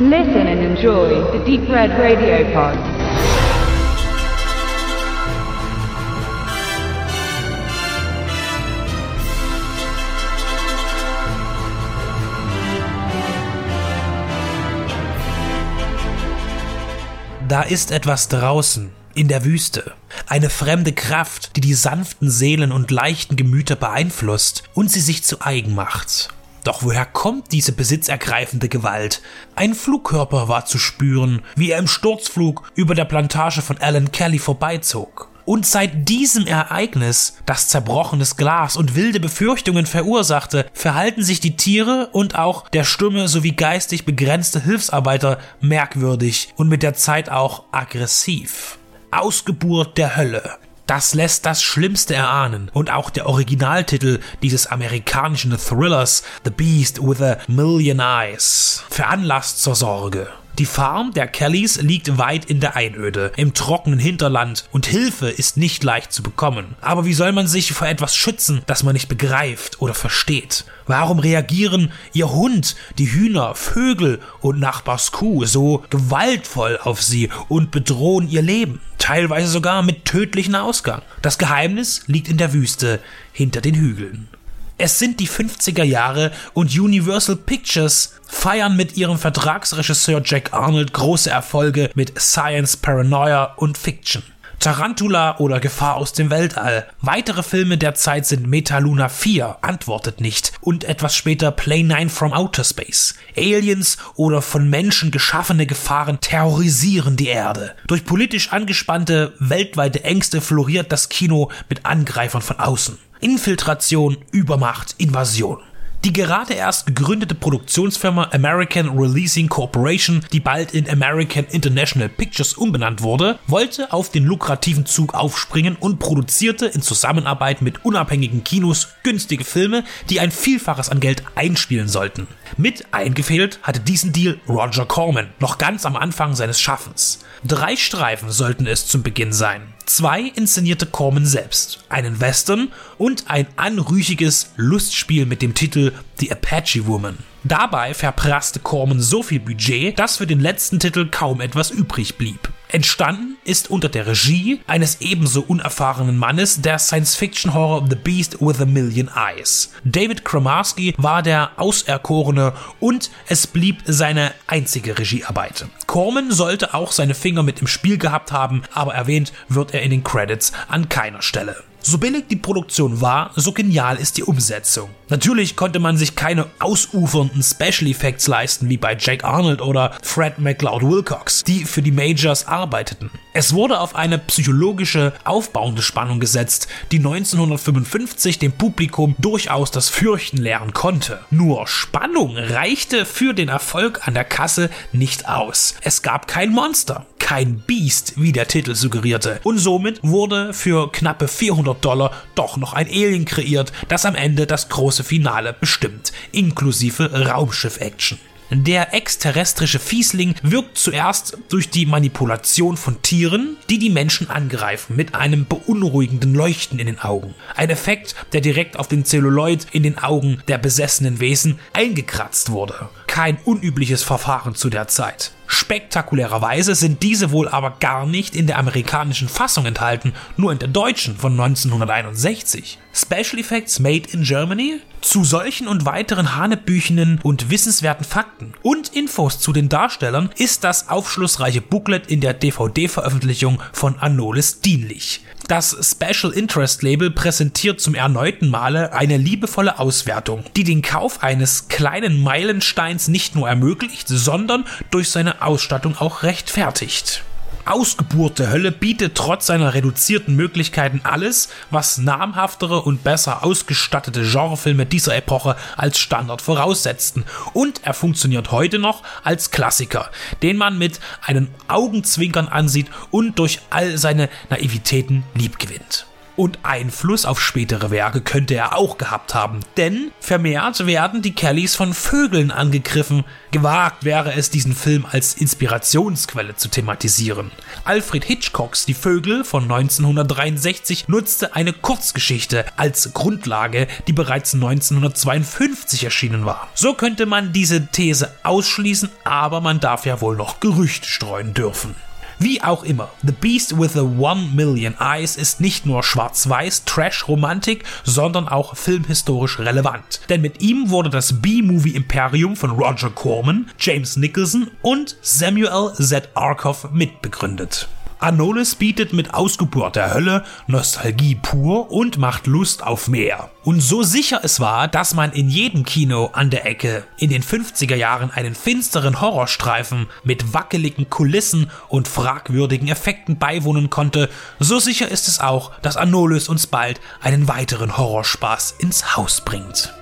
Listen and enjoy the Deep Red Radio Pod. Da ist etwas draußen, in der Wüste. Eine fremde Kraft, die die sanften Seelen und leichten Gemüter beeinflusst und sie sich zu eigen macht. Doch woher kommt diese besitzergreifende Gewalt? Ein Flugkörper war zu spüren, wie er im Sturzflug über der Plantage von Alan Kelly vorbeizog. Und seit diesem Ereignis, das zerbrochenes Glas und wilde Befürchtungen verursachte, verhalten sich die Tiere und auch der stumme sowie geistig begrenzte Hilfsarbeiter merkwürdig und mit der Zeit auch aggressiv. Ausgeburt der Hölle. Das lässt das Schlimmste erahnen und auch der Originaltitel dieses amerikanischen Thrillers The Beast with a Million Eyes veranlasst zur Sorge. Die Farm der Kellys liegt weit in der Einöde, im trockenen Hinterland und Hilfe ist nicht leicht zu bekommen. Aber wie soll man sich vor etwas schützen, das man nicht begreift oder versteht? Warum reagieren ihr Hund, die Hühner, Vögel und Nachbars Kuh so gewaltvoll auf sie und bedrohen ihr Leben? Teilweise sogar mit tödlichen Ausgang. Das Geheimnis liegt in der Wüste hinter den Hügeln. Es sind die 50er Jahre und Universal Pictures feiern mit ihrem Vertragsregisseur Jack Arnold große Erfolge mit Science, Paranoia und Fiction. Tarantula oder Gefahr aus dem Weltall. Weitere Filme der Zeit sind Metaluna 4, Antwortet nicht und etwas später Play 9 from Outer Space. Aliens oder von Menschen geschaffene Gefahren terrorisieren die Erde. Durch politisch angespannte weltweite Ängste floriert das Kino mit Angreifern von außen. Infiltration, Übermacht, Invasion. Die gerade erst gegründete Produktionsfirma American Releasing Corporation, die bald in American International Pictures umbenannt wurde, wollte auf den lukrativen Zug aufspringen und produzierte in Zusammenarbeit mit unabhängigen Kinos günstige Filme, die ein Vielfaches an Geld einspielen sollten. Mit eingefehlt hatte diesen Deal Roger Corman, noch ganz am Anfang seines Schaffens. Drei Streifen sollten es zum Beginn sein. Zwei inszenierte Corman selbst, einen Western und ein anrüchiges Lustspiel mit dem Titel The Apache Woman. Dabei verprasste Corman so viel Budget, dass für den letzten Titel kaum etwas übrig blieb. Entstanden ist unter der Regie eines ebenso unerfahrenen Mannes der Science-Fiction-Horror The Beast with a Million Eyes. David Kramarski war der Auserkorene und es blieb seine einzige Regiearbeit. Corman sollte auch seine Finger mit im Spiel gehabt haben, aber erwähnt wird er in den Credits an keiner Stelle. So billig die Produktion war, so genial ist die Umsetzung. Natürlich konnte man sich keine ausufernden Special Effects leisten wie bei Jack Arnold oder Fred McLeod Wilcox, die für die Majors arbeiteten. Es wurde auf eine psychologische, aufbauende Spannung gesetzt, die 1955 dem Publikum durchaus das Fürchten lehren konnte. Nur Spannung reichte für den Erfolg an der Kasse nicht aus. Es gab kein Monster, kein Beast, wie der Titel suggerierte. Und somit wurde für knappe 400 Dollar doch noch ein Alien kreiert, das am Ende das große Finale bestimmt, inklusive Raumschiff-Action. Der exterrestrische Fiesling wirkt zuerst durch die Manipulation von Tieren, die die Menschen angreifen, mit einem beunruhigenden Leuchten in den Augen. Ein Effekt, der direkt auf den Zelluloid in den Augen der besessenen Wesen eingekratzt wurde. Kein unübliches Verfahren zu der Zeit. Spektakulärerweise sind diese wohl aber gar nicht in der amerikanischen Fassung enthalten, nur in der deutschen von 1961. Special Effects Made in Germany? Zu solchen und weiteren hanebüchenen und wissenswerten Fakten und Infos zu den Darstellern ist das aufschlussreiche Booklet in der DVD-Veröffentlichung von Anolis dienlich. Das Special Interest Label präsentiert zum erneuten Male eine liebevolle Auswertung, die den Kauf eines kleinen Meilensteins nicht nur ermöglicht, sondern durch seine Ausstattung auch rechtfertigt. Ausgeburt der Hölle bietet trotz seiner reduzierten Möglichkeiten alles, was namhaftere und besser ausgestattete Genrefilme dieser Epoche als Standard voraussetzten. Und er funktioniert heute noch als Klassiker, den man mit einem Augenzwinkern ansieht und durch all seine Naivitäten liebgewinnt. Und Einfluss auf spätere Werke könnte er auch gehabt haben, denn vermehrt werden die Kellys von Vögeln angegriffen. Gewagt wäre es, diesen Film als Inspirationsquelle zu thematisieren. Alfred Hitchcocks Die Vögel von 1963 nutzte eine Kurzgeschichte als Grundlage, die bereits 1952 erschienen war. So könnte man diese These ausschließen, aber man darf ja wohl noch Gerüchte streuen dürfen. Wie auch immer, The Beast with the One Million Eyes ist nicht nur schwarz-weiß Trash-Romantik, sondern auch filmhistorisch relevant. Denn mit ihm wurde das B-Movie-Imperium von Roger Corman, James Nicholson und Samuel Z. Arkoff mitbegründet. Anolis bietet mit Ausgeburt der Hölle Nostalgie pur und macht Lust auf mehr. Und so sicher es war, dass man in jedem Kino an der Ecke in den 50er Jahren einen finsteren Horrorstreifen mit wackeligen Kulissen und fragwürdigen Effekten beiwohnen konnte, so sicher ist es auch, dass Anolis uns bald einen weiteren Horrorspaß ins Haus bringt.